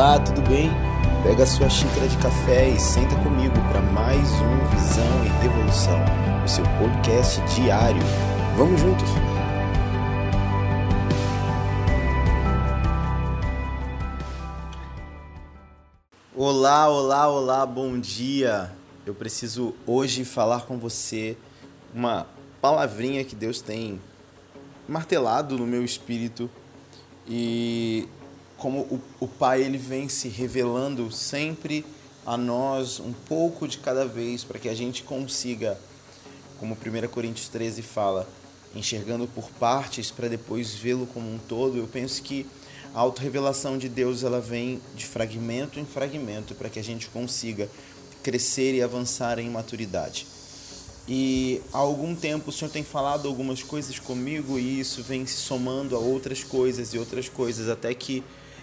Olá, tudo bem? Pega sua xícara de café e senta comigo para mais um Visão e Revolução, o seu podcast diário. Vamos juntos? Olá, olá, olá, bom dia. Eu preciso hoje falar com você uma palavrinha que Deus tem martelado no meu espírito e como o, o Pai ele vem se revelando sempre a nós um pouco de cada vez para que a gente consiga, como 1 Coríntios 13 fala, enxergando por partes para depois vê-lo como um todo. Eu penso que a autorrevelação de Deus ela vem de fragmento em fragmento para que a gente consiga crescer e avançar em maturidade. E há algum tempo o Senhor tem falado algumas coisas comigo e isso vem se somando a outras coisas e outras coisas até que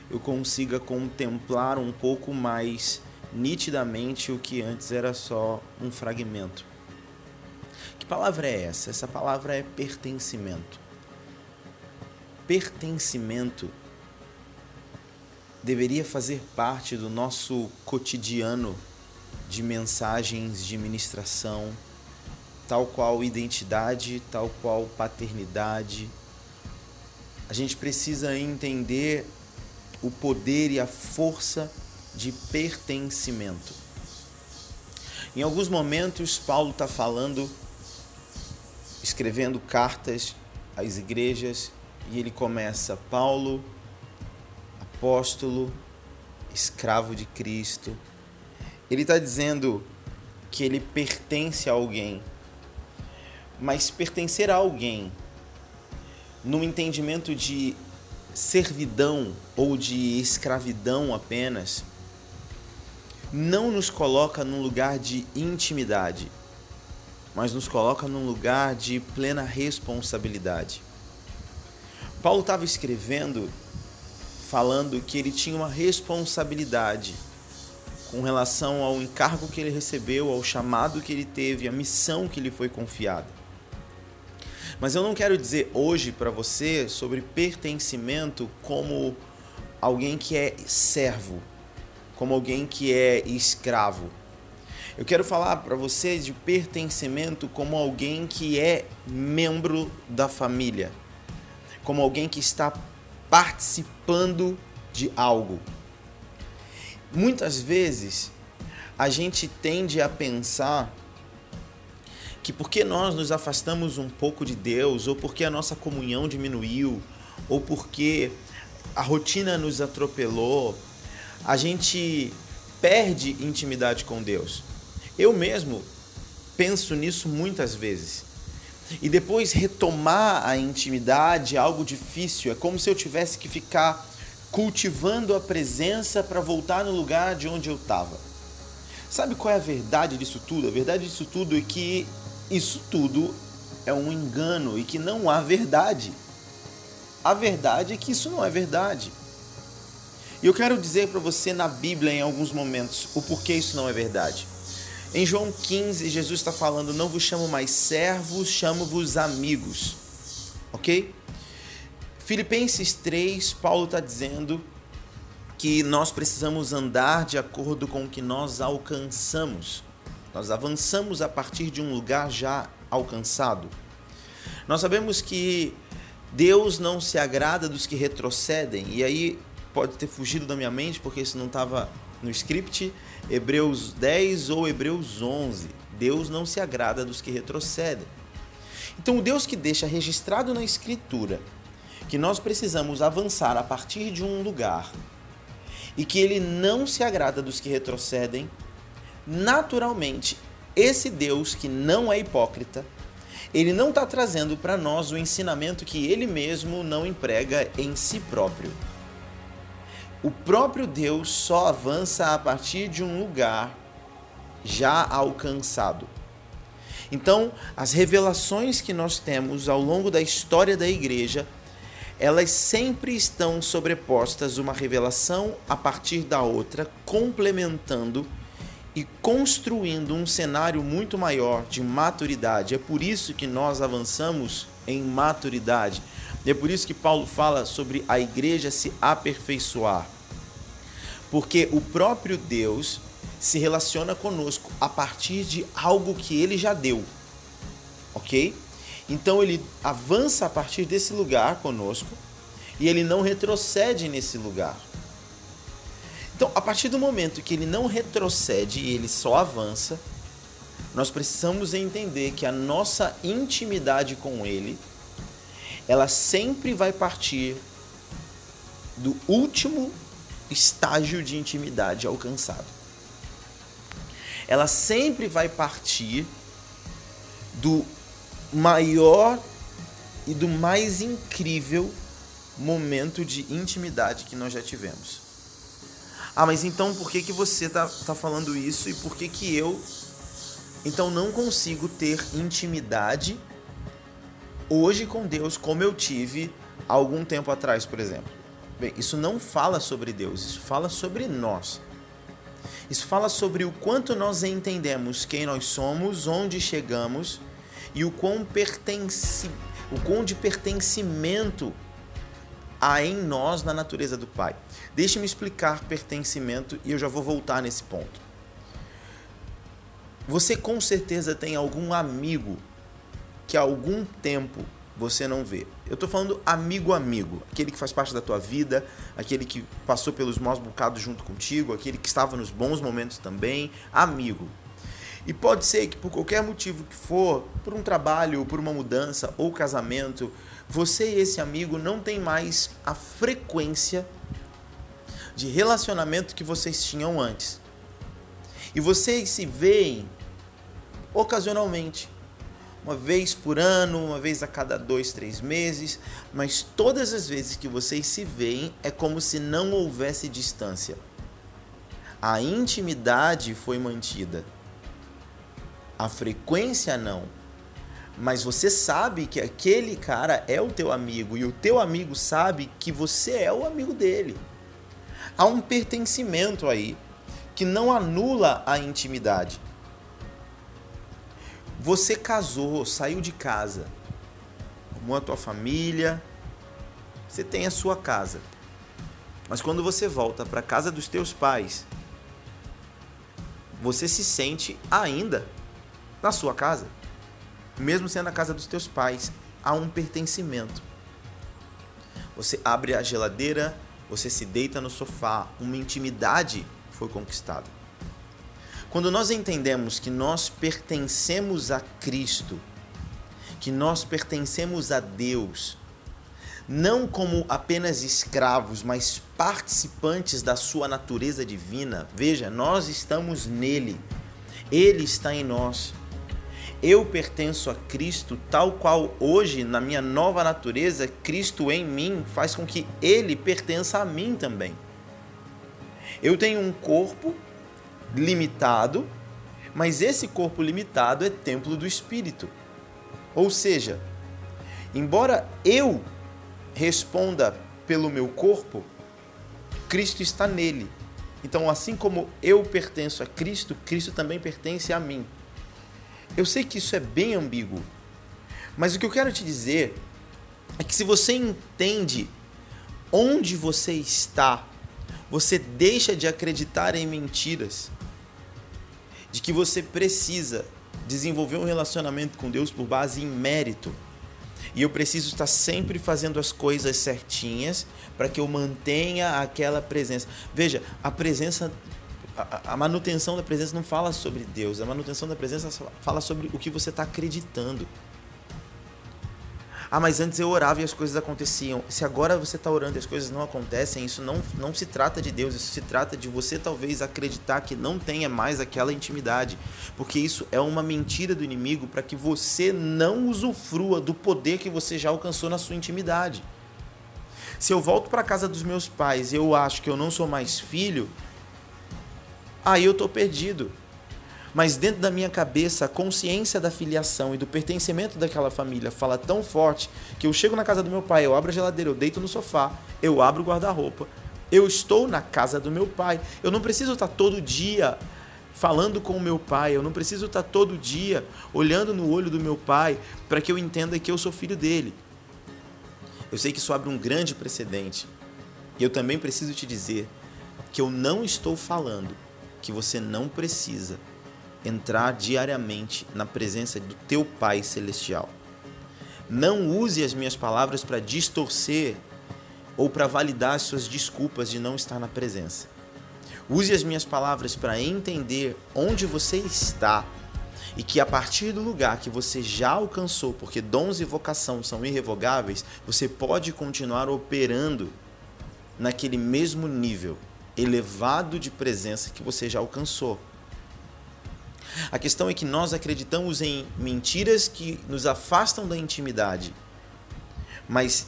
eu consiga contemplar um pouco mais nitidamente o que antes era só um fragmento. Que palavra é essa? Essa palavra é pertencimento. Pertencimento deveria fazer parte do nosso cotidiano de mensagens de ministração, tal qual identidade, tal qual paternidade. A gente precisa entender o poder e a força de pertencimento. Em alguns momentos, Paulo está falando, escrevendo cartas às igrejas, e ele começa: Paulo, apóstolo, escravo de Cristo. Ele está dizendo que ele pertence a alguém, mas pertencer a alguém, no entendimento de servidão ou de escravidão apenas, não nos coloca num lugar de intimidade, mas nos coloca num lugar de plena responsabilidade. Paulo estava escrevendo falando que ele tinha uma responsabilidade com relação ao encargo que ele recebeu, ao chamado que ele teve, à missão que lhe foi confiada. Mas eu não quero dizer hoje para você sobre pertencimento como alguém que é servo, como alguém que é escravo. Eu quero falar para você de pertencimento como alguém que é membro da família, como alguém que está participando de algo. Muitas vezes a gente tende a pensar que porque nós nos afastamos um pouco de Deus, ou porque a nossa comunhão diminuiu, ou porque a rotina nos atropelou, a gente perde intimidade com Deus. Eu mesmo penso nisso muitas vezes. E depois retomar a intimidade é algo difícil, é como se eu tivesse que ficar cultivando a presença para voltar no lugar de onde eu estava. Sabe qual é a verdade disso tudo? A verdade disso tudo é que isso tudo é um engano e que não há verdade. A verdade é que isso não é verdade. E eu quero dizer para você na Bíblia, em alguns momentos, o porquê isso não é verdade. Em João 15, Jesus está falando: Não vos chamo mais servos, chamo-vos amigos. Ok? Filipenses 3, Paulo está dizendo que nós precisamos andar de acordo com o que nós alcançamos. Nós avançamos a partir de um lugar já alcançado. Nós sabemos que Deus não se agrada dos que retrocedem, e aí pode ter fugido da minha mente porque isso não estava no script, Hebreus 10 ou Hebreus 11. Deus não se agrada dos que retrocedem. Então, o Deus que deixa registrado na Escritura que nós precisamos avançar a partir de um lugar e que ele não se agrada dos que retrocedem, naturalmente, esse Deus que não é hipócrita, ele não está trazendo para nós o ensinamento que ele mesmo não emprega em si próprio. O próprio Deus só avança a partir de um lugar já alcançado. Então, as revelações que nós temos ao longo da história da igreja, elas sempre estão sobrepostas uma revelação a partir da outra, complementando e construindo um cenário muito maior de maturidade. É por isso que nós avançamos em maturidade. É por isso que Paulo fala sobre a igreja se aperfeiçoar. Porque o próprio Deus se relaciona conosco a partir de algo que ele já deu. Ok? Então ele avança a partir desse lugar conosco e ele não retrocede nesse lugar. Então, a partir do momento que ele não retrocede e ele só avança, nós precisamos entender que a nossa intimidade com ele, ela sempre vai partir do último estágio de intimidade alcançado. Ela sempre vai partir do maior e do mais incrível momento de intimidade que nós já tivemos. Ah, mas então por que, que você tá, tá falando isso e por que, que eu então não consigo ter intimidade hoje com Deus como eu tive algum tempo atrás, por exemplo? Bem, isso não fala sobre Deus, isso fala sobre nós. Isso fala sobre o quanto nós entendemos quem nós somos, onde chegamos e o quão o quão de pertencimento há em nós na natureza do Pai. Deixe-me explicar pertencimento e eu já vou voltar nesse ponto. Você com certeza tem algum amigo que há algum tempo você não vê. Eu estou falando amigo amigo, aquele que faz parte da tua vida, aquele que passou pelos maus bocados junto contigo, aquele que estava nos bons momentos também, amigo. E pode ser que por qualquer motivo que for, por um trabalho, por uma mudança ou casamento, você e esse amigo não tem mais a frequência de relacionamento que vocês tinham antes. E vocês se veem ocasionalmente, uma vez por ano, uma vez a cada dois, três meses, mas todas as vezes que vocês se veem é como se não houvesse distância. A intimidade foi mantida a frequência não. Mas você sabe que aquele cara é o teu amigo e o teu amigo sabe que você é o amigo dele. Há um pertencimento aí que não anula a intimidade. Você casou, saiu de casa, arrumou a tua família, você tem a sua casa. Mas quando você volta para a casa dos teus pais, você se sente ainda na sua casa, mesmo sendo a casa dos teus pais, há um pertencimento. Você abre a geladeira, você se deita no sofá, uma intimidade foi conquistada. Quando nós entendemos que nós pertencemos a Cristo, que nós pertencemos a Deus, não como apenas escravos, mas participantes da sua natureza divina, veja, nós estamos nele, ele está em nós eu pertenço a Cristo, tal qual hoje, na minha nova natureza, Cristo em mim faz com que ele pertença a mim também. Eu tenho um corpo limitado, mas esse corpo limitado é templo do Espírito. Ou seja, embora eu responda pelo meu corpo, Cristo está nele. Então, assim como eu pertenço a Cristo, Cristo também pertence a mim. Eu sei que isso é bem ambíguo, mas o que eu quero te dizer é que se você entende onde você está, você deixa de acreditar em mentiras, de que você precisa desenvolver um relacionamento com Deus por base em mérito. E eu preciso estar sempre fazendo as coisas certinhas para que eu mantenha aquela presença. Veja, a presença a, a manutenção da presença não fala sobre Deus, a manutenção da presença fala sobre o que você está acreditando. Ah, mas antes eu orava e as coisas aconteciam. Se agora você está orando e as coisas não acontecem, isso não, não se trata de Deus, isso se trata de você talvez acreditar que não tenha mais aquela intimidade. Porque isso é uma mentira do inimigo para que você não usufrua do poder que você já alcançou na sua intimidade. Se eu volto para casa dos meus pais e eu acho que eu não sou mais filho, aí eu estou perdido. Mas dentro da minha cabeça, a consciência da filiação e do pertencimento daquela família fala tão forte que eu chego na casa do meu pai, eu abro a geladeira, eu deito no sofá, eu abro o guarda-roupa. Eu estou na casa do meu pai. Eu não preciso estar todo dia falando com o meu pai, eu não preciso estar todo dia olhando no olho do meu pai para que eu entenda que eu sou filho dele. Eu sei que isso abre um grande precedente. E eu também preciso te dizer que eu não estou falando que você não precisa entrar diariamente na presença do teu Pai celestial. Não use as minhas palavras para distorcer ou para validar as suas desculpas de não estar na presença. Use as minhas palavras para entender onde você está e que a partir do lugar que você já alcançou, porque dons e vocação são irrevogáveis, você pode continuar operando naquele mesmo nível elevado de presença que você já alcançou. A questão é que nós acreditamos em mentiras que nos afastam da intimidade, mas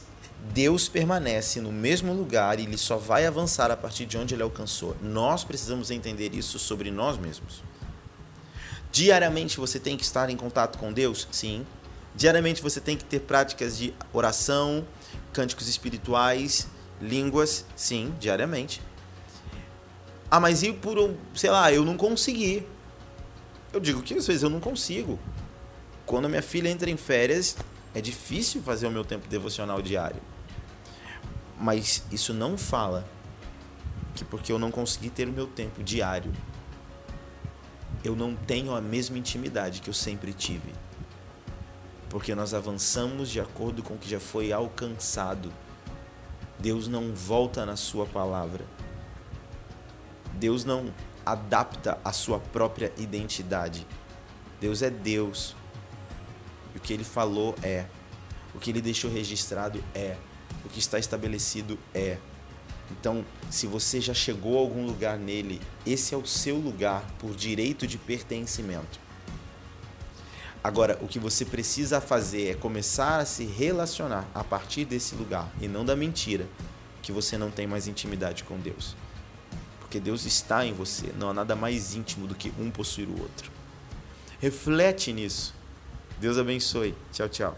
Deus permanece no mesmo lugar e ele só vai avançar a partir de onde ele alcançou. Nós precisamos entender isso sobre nós mesmos. Diariamente você tem que estar em contato com Deus? Sim. Diariamente você tem que ter práticas de oração, cânticos espirituais, línguas? Sim, diariamente. Ah, mas e por, sei lá, eu não consegui. Eu digo que às vezes eu não consigo. Quando minha filha entra em férias, é difícil fazer o meu tempo devocional diário. Mas isso não fala que porque eu não consegui ter o meu tempo diário, eu não tenho a mesma intimidade que eu sempre tive. Porque nós avançamos de acordo com o que já foi alcançado. Deus não volta na sua palavra. Deus não adapta a sua própria identidade. Deus é Deus. E o que ele falou é. O que ele deixou registrado é. O que está estabelecido é. Então, se você já chegou a algum lugar nele, esse é o seu lugar por direito de pertencimento. Agora, o que você precisa fazer é começar a se relacionar a partir desse lugar e não da mentira que você não tem mais intimidade com Deus. Porque Deus está em você, não há nada mais íntimo do que um possuir o outro. Reflete nisso. Deus abençoe. Tchau, tchau.